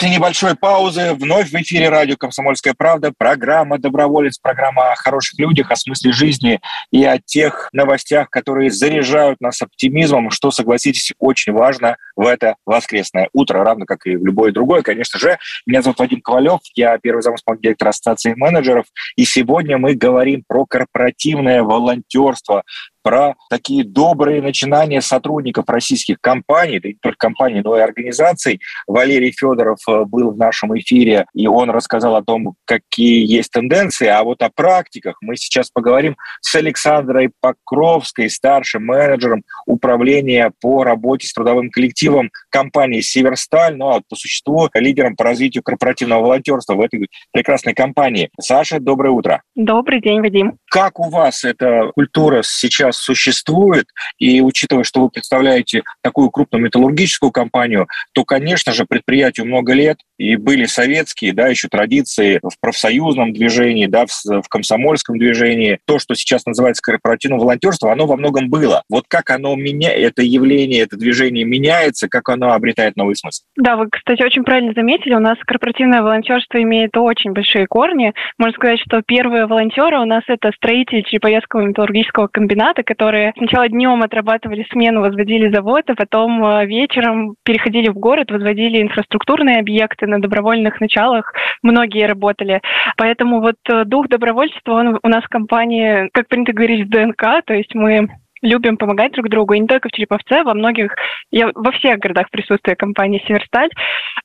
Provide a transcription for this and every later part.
После небольшой паузы вновь в эфире радио «Комсомольская правда» программа «Доброволец», программа о хороших людях, о смысле жизни и о тех новостях, которые заряжают нас оптимизмом, что, согласитесь, очень важно в это воскресное утро, равно как и в любое другое, конечно же. Меня зовут Вадим Ковалев, я первый заместитель директора Ассоциации менеджеров, и сегодня мы говорим про корпоративное волонтерство, про такие добрые начинания сотрудников российских компаний, да не только компаний, но и организаций. Валерий Федоров э, был в нашем эфире, и он рассказал о том, какие есть тенденции, а вот о практиках мы сейчас поговорим с Александрой Покровской, старшим менеджером управления по работе с трудовым коллективом компании «Северсталь», ну а по существу лидером по развитию корпоративного волонтерства в этой прекрасной компании. Саша, доброе утро. Добрый день, Вадим. Как у вас эта культура сейчас существует, и учитывая, что вы представляете такую крупную металлургическую компанию, то, конечно же, предприятию много лет, и были советские, да, еще традиции в профсоюзном движении, да, в, в комсомольском движении. То, что сейчас называется корпоративным волонтерством, оно во многом было. Вот как оно меня, это явление, это движение меняется, как оно обретает новый смысл? Да, вы, кстати, очень правильно заметили, у нас корпоративное волонтерство имеет очень большие корни. Можно сказать, что первые волонтеры у нас это строители Череповецкого металлургического комбината, которые сначала днем отрабатывали смену, возводили завод, а потом э, вечером переходили в город, возводили инфраструктурные объекты на добровольных началах. Многие работали. Поэтому вот э, дух добровольчества, он у нас в компании, как принято говорить, в ДНК, то есть мы любим помогать друг другу, и не только в Череповце, во многих, я, во всех городах присутствует компания «Северсталь».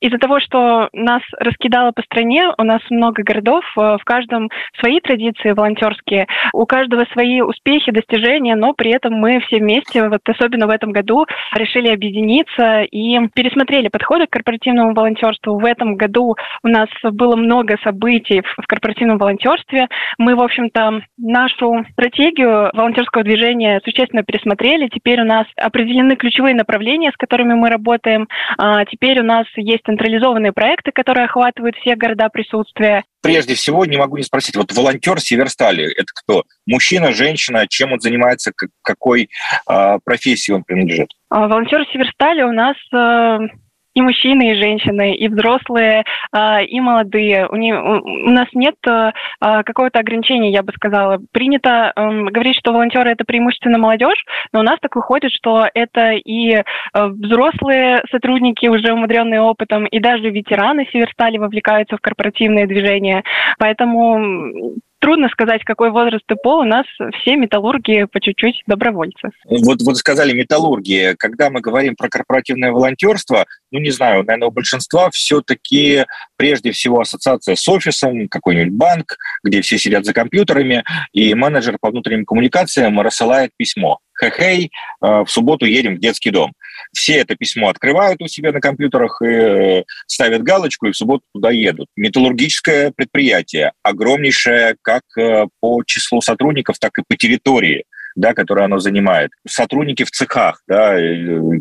Из-за того, что нас раскидало по стране, у нас много городов, э, в каждом свои традиции волонтерские, у каждого свои успехи, достижения, но при этом мы все вместе, вот особенно в этом году, решили объединиться и пересмотрели подходы к корпоративному волонтерству. В этом году у нас было много событий в корпоративном волонтерстве. Мы, в общем-то, нашу стратегию волонтерского движения существенно существенно пересмотрели. Теперь у нас определены ключевые направления, с которыми мы работаем. А, теперь у нас есть централизованные проекты, которые охватывают все города присутствия. Прежде всего, не могу не спросить, вот волонтер Северстали, это кто? Мужчина, женщина, чем он занимается, какой э, профессии он принадлежит? А, волонтер Северстали у нас э, и мужчины, и женщины, и взрослые, а, и молодые. У, не, у нас нет а, какого-то ограничения, я бы сказала. Принято эм, говорить, что волонтеры это преимущественно молодежь, но у нас так выходит, что это и э, взрослые сотрудники, уже умудренные опытом, и даже ветераны Северстали вовлекаются в корпоративные движения. Поэтому трудно сказать, какой возраст и пол. У нас все металлурги по чуть-чуть добровольцы. Вот, вот сказали металлурги. Когда мы говорим про корпоративное волонтерство, ну, не знаю, наверное, у большинства все-таки прежде всего ассоциация с офисом, какой-нибудь банк, где все сидят за компьютерами, и менеджер по внутренним коммуникациям рассылает письмо. Хе-хей, э, в субботу едем в детский дом. Все это письмо открывают у себя на компьютерах и э, ставят галочку, и в субботу туда едут. Металлургическое предприятие, огромнейшее как э, по числу сотрудников, так и по территории да, которое оно занимает. Сотрудники в цехах, да,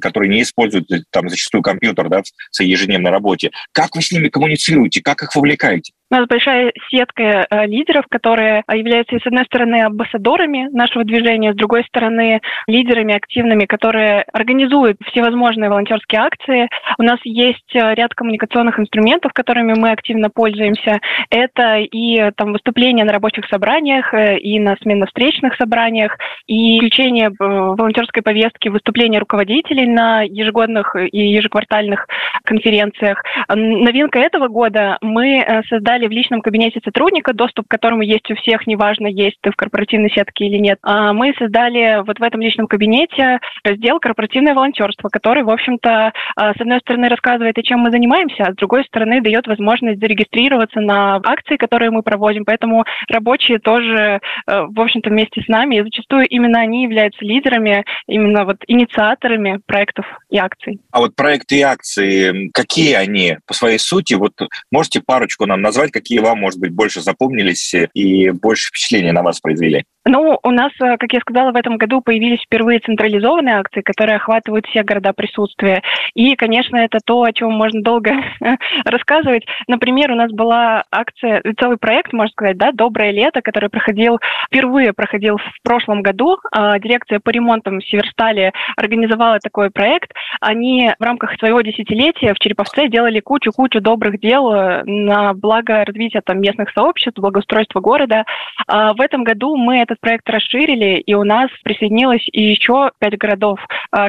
которые не используют там зачастую компьютер да, в своей ежедневной работе. Как вы с ними коммуницируете, как их вовлекаете? У нас большая сетка э, лидеров, которые являются, с одной стороны, амбассадорами нашего движения, с другой стороны, лидерами активными, которые организуют всевозможные волонтерские акции. У нас есть э, ряд коммуникационных инструментов, которыми мы активно пользуемся. Это и там, выступления на рабочих собраниях, э, и на сменно-встречных собраниях, и включение волонтерской повестки выступления руководителей на ежегодных и ежеквартальных конференциях. Новинка этого года мы создали создали в личном кабинете сотрудника, доступ к которому есть у всех, неважно, есть ты в корпоративной сетке или нет. А мы создали вот в этом личном кабинете раздел «Корпоративное волонтерство», который, в общем-то, а, с одной стороны рассказывает, о чем мы занимаемся, а с другой стороны дает возможность зарегистрироваться на акции, которые мы проводим. Поэтому рабочие тоже, э, в общем-то, вместе с нами, и зачастую именно они являются лидерами, именно вот инициаторами проектов и акций. А вот проекты и акции, какие они по своей сути? Вот можете парочку нам назвать, какие вам, может быть, больше запомнились и больше впечатления на вас произвели? Ну, у нас, э, как я сказала, в этом году появились впервые централизованные акции, которые охватывают все города присутствия. И, конечно, это то, о чем можно долго рассказывать. Например, у нас была акция, целый проект, можно сказать, да, «Доброе лето», который проходил, впервые проходил в прошлом году. А, дирекция по ремонтам в Северстале организовала такой проект. Они в рамках своего десятилетия в Череповце делали кучу-кучу добрых дел э, на благо развития там, местных сообществ, благоустройства города. А, в этом году мы это этот проект расширили, и у нас присоединилось еще пять городов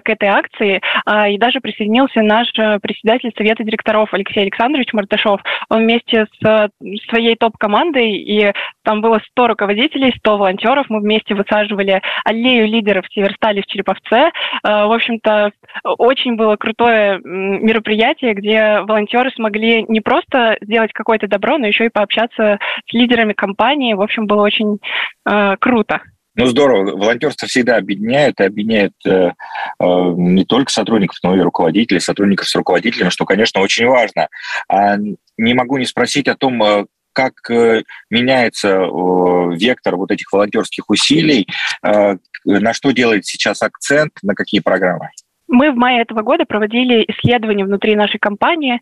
к этой акции, а, и даже присоединился наш э, председатель Совета директоров Алексей Александрович Мартышов. Он вместе с э, своей топ-командой, и там было 100 руководителей, 100 волонтеров, мы вместе высаживали аллею лидеров Северстали в Череповце. В общем-то, очень было крутое мероприятие, где волонтеры смогли не просто сделать какое-то добро, но еще и пообщаться с лидерами компании. В общем, было очень э, круто. Ну, здорово. Волонтерство всегда объединяет, и объединяет э, э, не только сотрудников, но и руководителей, сотрудников с руководителями, что, конечно, очень важно. А не могу не спросить о том, э, как э, меняется вектор вот этих волонтерских усилий, э, на что делает сейчас акцент, на какие программы? Мы в мае этого года проводили исследование внутри нашей компании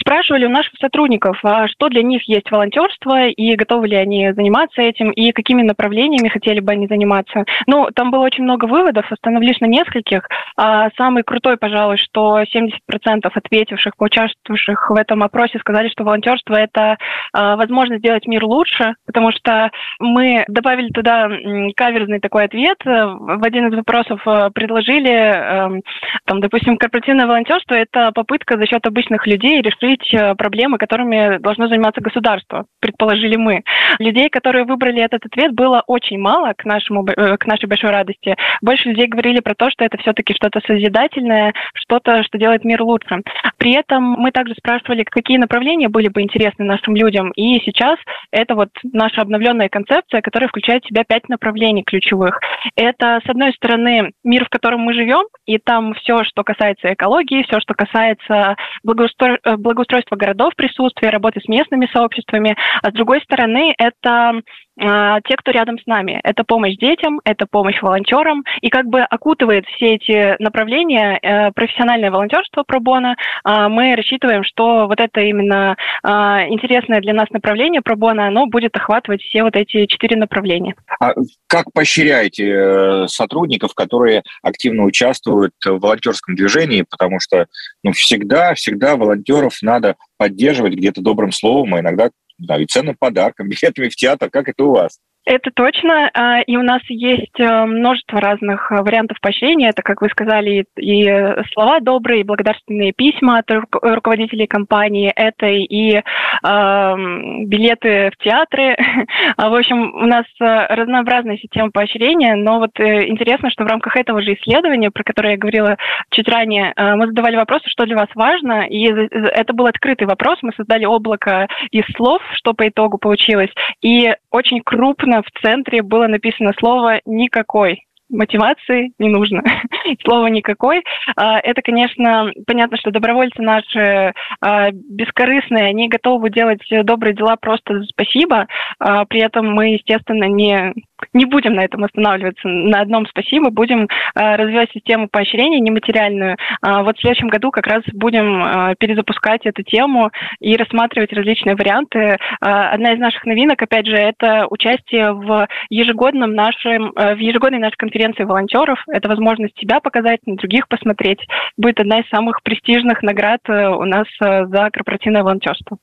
Спрашивали у наших сотрудников, а что для них есть волонтерство, и готовы ли они заниматься этим, и какими направлениями хотели бы они заниматься. Ну, там было очень много выводов, остановлюсь на нескольких. А самый крутой, пожалуй, что 70% ответивших, поучаствовавших в этом опросе, сказали, что волонтерство – это а, возможность сделать мир лучше, потому что мы добавили туда каверзный такой ответ. В один из вопросов а, предложили, эм, там, допустим, корпоративное волонтерство – это попытка за счет обычных людей решить решить э, проблемы, которыми должно заниматься государство, предположили мы. Людей, которые выбрали этот ответ, было очень мало к, нашему, э, к нашей большой радости. Больше людей говорили про то, что это все-таки что-то созидательное, что-то, что делает мир лучше. При этом мы также спрашивали, какие направления были бы интересны нашим людям. И сейчас это вот наша обновленная концепция, которая включает в себя пять направлений ключевых. Это, с одной стороны, мир, в котором мы живем, и там все, что касается экологии, все, что касается благоустро... Благоустройства городов, присутствие, работы с местными сообществами, а с другой стороны, это те, кто рядом с нами. Это помощь детям, это помощь волонтерам, и как бы окутывает все эти направления э, профессиональное волонтерство пробона. А, мы рассчитываем, что вот это именно а, интересное для нас направление пробона, оно будет охватывать все вот эти четыре направления. А как поощряете э, сотрудников, которые активно участвуют в волонтерском движении, потому что ну, всегда, всегда волонтеров надо поддерживать где-то добрым словом, а иногда да, и ценным подарком, билетами в театр. Как это у вас? Это точно, а, и у нас есть э, множество разных э, вариантов поощрения. Это, как вы сказали, и слова добрые, и благодарственные письма от руководителей компании, это и э, билеты в театры. В общем, у нас э, разнообразная система поощрения, но вот интересно, что в рамках этого же исследования, про которое я говорила чуть ранее, мы задавали вопросы, что для вас важно, и это был открытый вопрос. Мы создали облако из слов, что по итогу получилось, и очень крупно в центре было написано слово «никакой» мотивации не нужно. Слова никакой. А, это, конечно, понятно, что добровольцы наши а, бескорыстные, они готовы делать добрые дела просто за спасибо. А, при этом мы, естественно, не не будем на этом останавливаться. На одном спасибо. Будем э, развивать систему поощрения нематериальную. Э, вот в следующем году как раз будем э, перезапускать эту тему и рассматривать различные варианты. Э, одна из наших новинок, опять же, это участие в ежегодном нашем, э, в ежегодной нашей конференции волонтеров. Это возможность себя показать, на других посмотреть. Будет одна из самых престижных наград э, у нас э, за корпоративное волонтерство.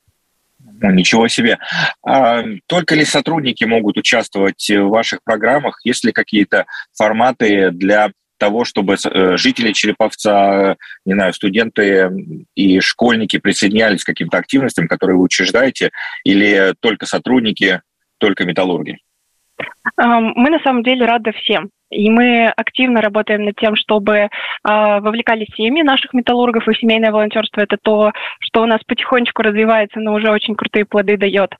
Ну, ничего себе. А только ли сотрудники могут участвовать в ваших программах? Есть ли какие-то форматы для того, чтобы э, жители Череповца, не знаю, студенты и школьники присоединялись к каким-то активностям, которые вы учреждаете, или только сотрудники, только металлурги? Мы на самом деле рады всем. И мы активно работаем над тем, чтобы э, вовлекали семьи наших металлургов, и семейное волонтерство – это то, что у нас потихонечку развивается, но уже очень крутые плоды дает.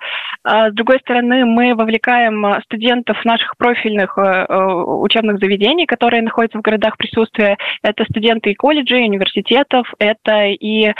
А с другой стороны, мы вовлекаем студентов наших профильных э, учебных заведений, которые находятся в городах присутствия. Это студенты и колледжей, и университетов, это и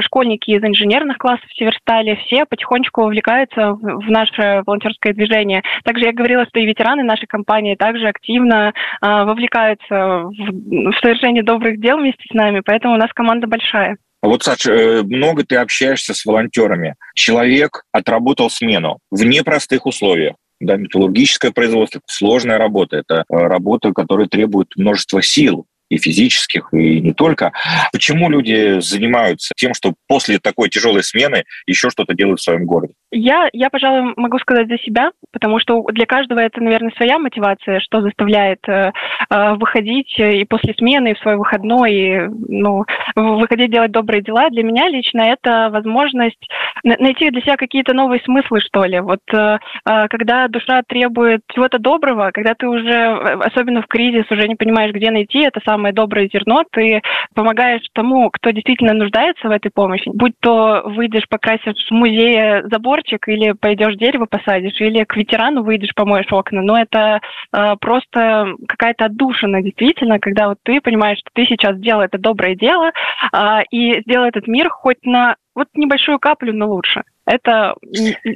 школьники из инженерных классов Северстали. Все потихонечку вовлекаются в наше волонтерское движение. Также я говорила, что и ветераны нашей компании также активно а, вовлекаются в совершение добрых дел вместе с нами, поэтому у нас команда большая. Вот, Саша, э, много ты общаешься с волонтерами. Человек отработал смену в непростых условиях. Да, металлургическое производство – сложная работа. Это э, работа, которая требует множества сил, и физических, и не только. Почему люди занимаются тем, что после такой тяжелой смены еще что-то делают в своем городе? Я, я, пожалуй, могу сказать за себя, потому что для каждого это, наверное, своя мотивация, что заставляет э, э выходить и после смены, и в свой выходной, и, ну, выходить делать добрые дела. Для меня лично это возможность найти для себя какие-то новые смыслы, что ли. Вот э, э когда душа требует чего-то доброго, когда ты уже, э, особенно в кризис, уже не понимаешь, где найти это самое доброе зерно, ты помогаешь тому, кто действительно нуждается в этой помощи. Будь то выйдешь, покрасишь в музее заборчик, или пойдешь дерево посадишь, или к ветерану выйдешь, помоешь окна. Но это э, просто какая-то отдушина, действительно, когда вот ты понимаешь, что ты сейчас сделал это доброе дело, э, и сделал этот мир хоть на вот небольшую каплю, но лучше. Это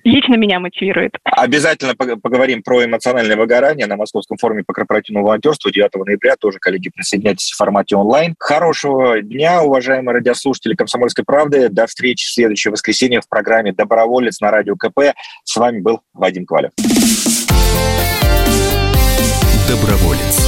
лично меня мотивирует. Обязательно поговорим про эмоциональное выгорание на Московском форуме по корпоративному волонтерству 9 ноября. Тоже, коллеги, присоединяйтесь в формате онлайн. Хорошего дня, уважаемые радиослушатели «Комсомольской правды». До встречи в следующее воскресенье в программе «Доброволец» на радио КП. С вами был Вадим Ковалев. Доброволец.